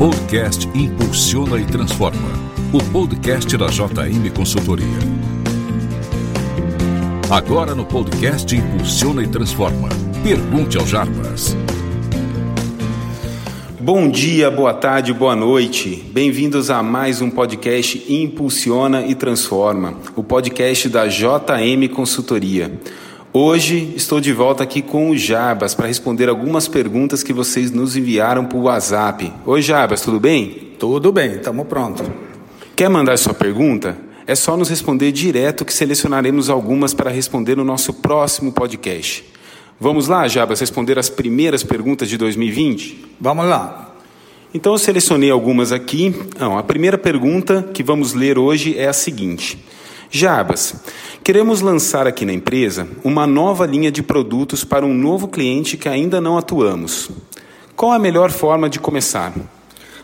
podcast Impulsiona e Transforma, o podcast da JM Consultoria. Agora no podcast Impulsiona e Transforma. Pergunte ao Jarbas. Bom dia, boa tarde, boa noite. Bem-vindos a mais um podcast Impulsiona e Transforma, o podcast da JM Consultoria. Hoje estou de volta aqui com o Jabas para responder algumas perguntas que vocês nos enviaram por WhatsApp. Oi, Jabas, tudo bem? Tudo bem, estamos prontos. Quer mandar sua pergunta? É só nos responder direto que selecionaremos algumas para responder no nosso próximo podcast. Vamos lá, Jabas, responder as primeiras perguntas de 2020? Vamos lá. Então eu selecionei algumas aqui. Não, a primeira pergunta que vamos ler hoje é a seguinte: Jabas, queremos lançar aqui na empresa uma nova linha de produtos para um novo cliente que ainda não atuamos. Qual a melhor forma de começar?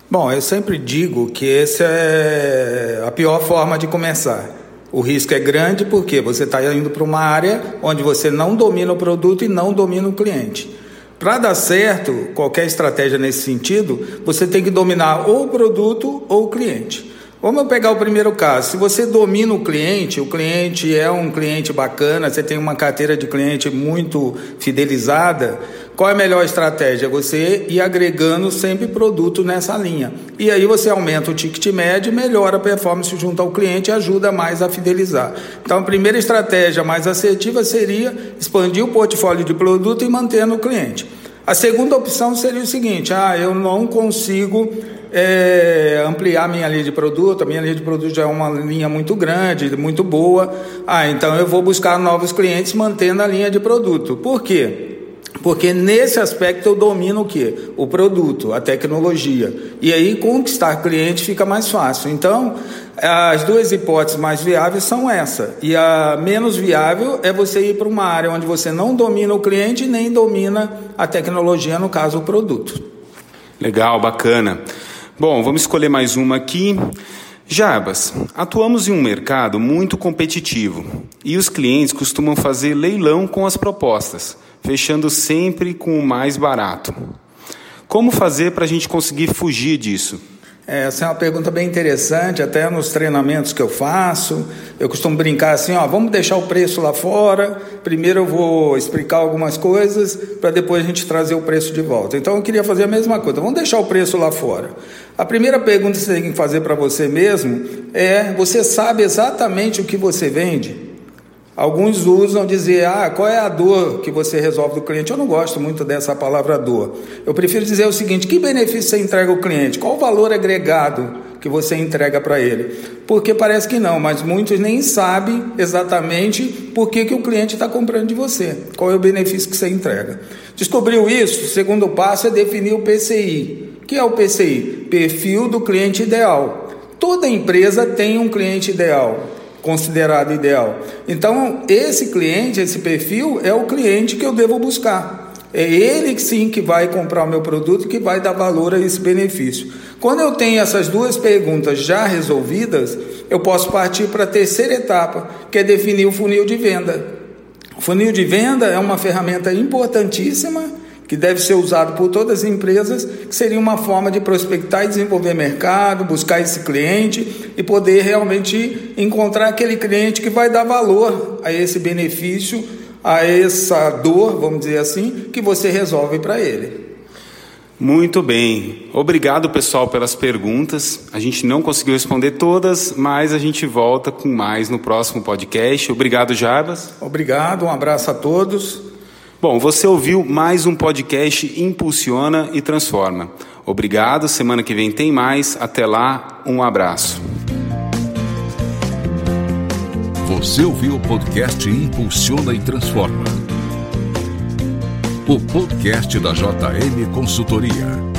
Bom, eu sempre digo que essa é a pior forma de começar. O risco é grande porque você está indo para uma área onde você não domina o produto e não domina o cliente. Para dar certo, qualquer estratégia nesse sentido, você tem que dominar ou o produto ou o cliente. Vamos pegar o primeiro caso. Se você domina o cliente, o cliente é um cliente bacana, você tem uma carteira de cliente muito fidelizada, qual é a melhor estratégia? Você ir agregando sempre produto nessa linha. E aí você aumenta o ticket médio, melhora a performance junto ao cliente e ajuda mais a fidelizar. Então, a primeira estratégia mais assertiva seria expandir o portfólio de produto e manter no cliente. A segunda opção seria o seguinte: ah, eu não consigo é, ampliar minha linha de produto, a minha linha de produto já é uma linha muito grande, muito boa. Ah, então eu vou buscar novos clientes mantendo a linha de produto. Por quê? Porque nesse aspecto eu domino o que? O produto, a tecnologia. E aí conquistar cliente fica mais fácil. Então, as duas hipóteses mais viáveis são essa. E a menos viável é você ir para uma área onde você não domina o cliente nem domina a tecnologia, no caso o produto. Legal, bacana. Bom, vamos escolher mais uma aqui. Jarbas, atuamos em um mercado muito competitivo e os clientes costumam fazer leilão com as propostas, fechando sempre com o mais barato. Como fazer para a gente conseguir fugir disso? Essa é uma pergunta bem interessante, até nos treinamentos que eu faço. Eu costumo brincar assim: ó, vamos deixar o preço lá fora. Primeiro eu vou explicar algumas coisas, para depois a gente trazer o preço de volta. Então eu queria fazer a mesma coisa: vamos deixar o preço lá fora. A primeira pergunta que você tem que fazer para você mesmo é: você sabe exatamente o que você vende? Alguns usam dizer, ah, qual é a dor que você resolve do cliente? Eu não gosto muito dessa palavra dor. Eu prefiro dizer o seguinte: que benefício você entrega ao cliente? Qual o valor agregado que você entrega para ele? Porque parece que não, mas muitos nem sabem exatamente por que, que o cliente está comprando de você. Qual é o benefício que você entrega? Descobriu isso? O segundo passo é definir o PCI. O que é o PCI? Perfil do cliente ideal. Toda empresa tem um cliente ideal considerado ideal. Então, esse cliente, esse perfil, é o cliente que eu devo buscar. É ele sim que vai comprar o meu produto que vai dar valor a esse benefício. Quando eu tenho essas duas perguntas já resolvidas, eu posso partir para a terceira etapa, que é definir o funil de venda. O funil de venda é uma ferramenta importantíssima que deve ser usado por todas as empresas, que seria uma forma de prospectar e desenvolver mercado, buscar esse cliente e poder realmente encontrar aquele cliente que vai dar valor a esse benefício, a essa dor, vamos dizer assim, que você resolve para ele. Muito bem. Obrigado, pessoal, pelas perguntas. A gente não conseguiu responder todas, mas a gente volta com mais no próximo podcast. Obrigado, Jarbas. Obrigado, um abraço a todos. Bom, você ouviu mais um podcast Impulsiona e Transforma. Obrigado, semana que vem tem mais. Até lá, um abraço. Você ouviu o podcast Impulsiona e Transforma. O podcast da JM Consultoria.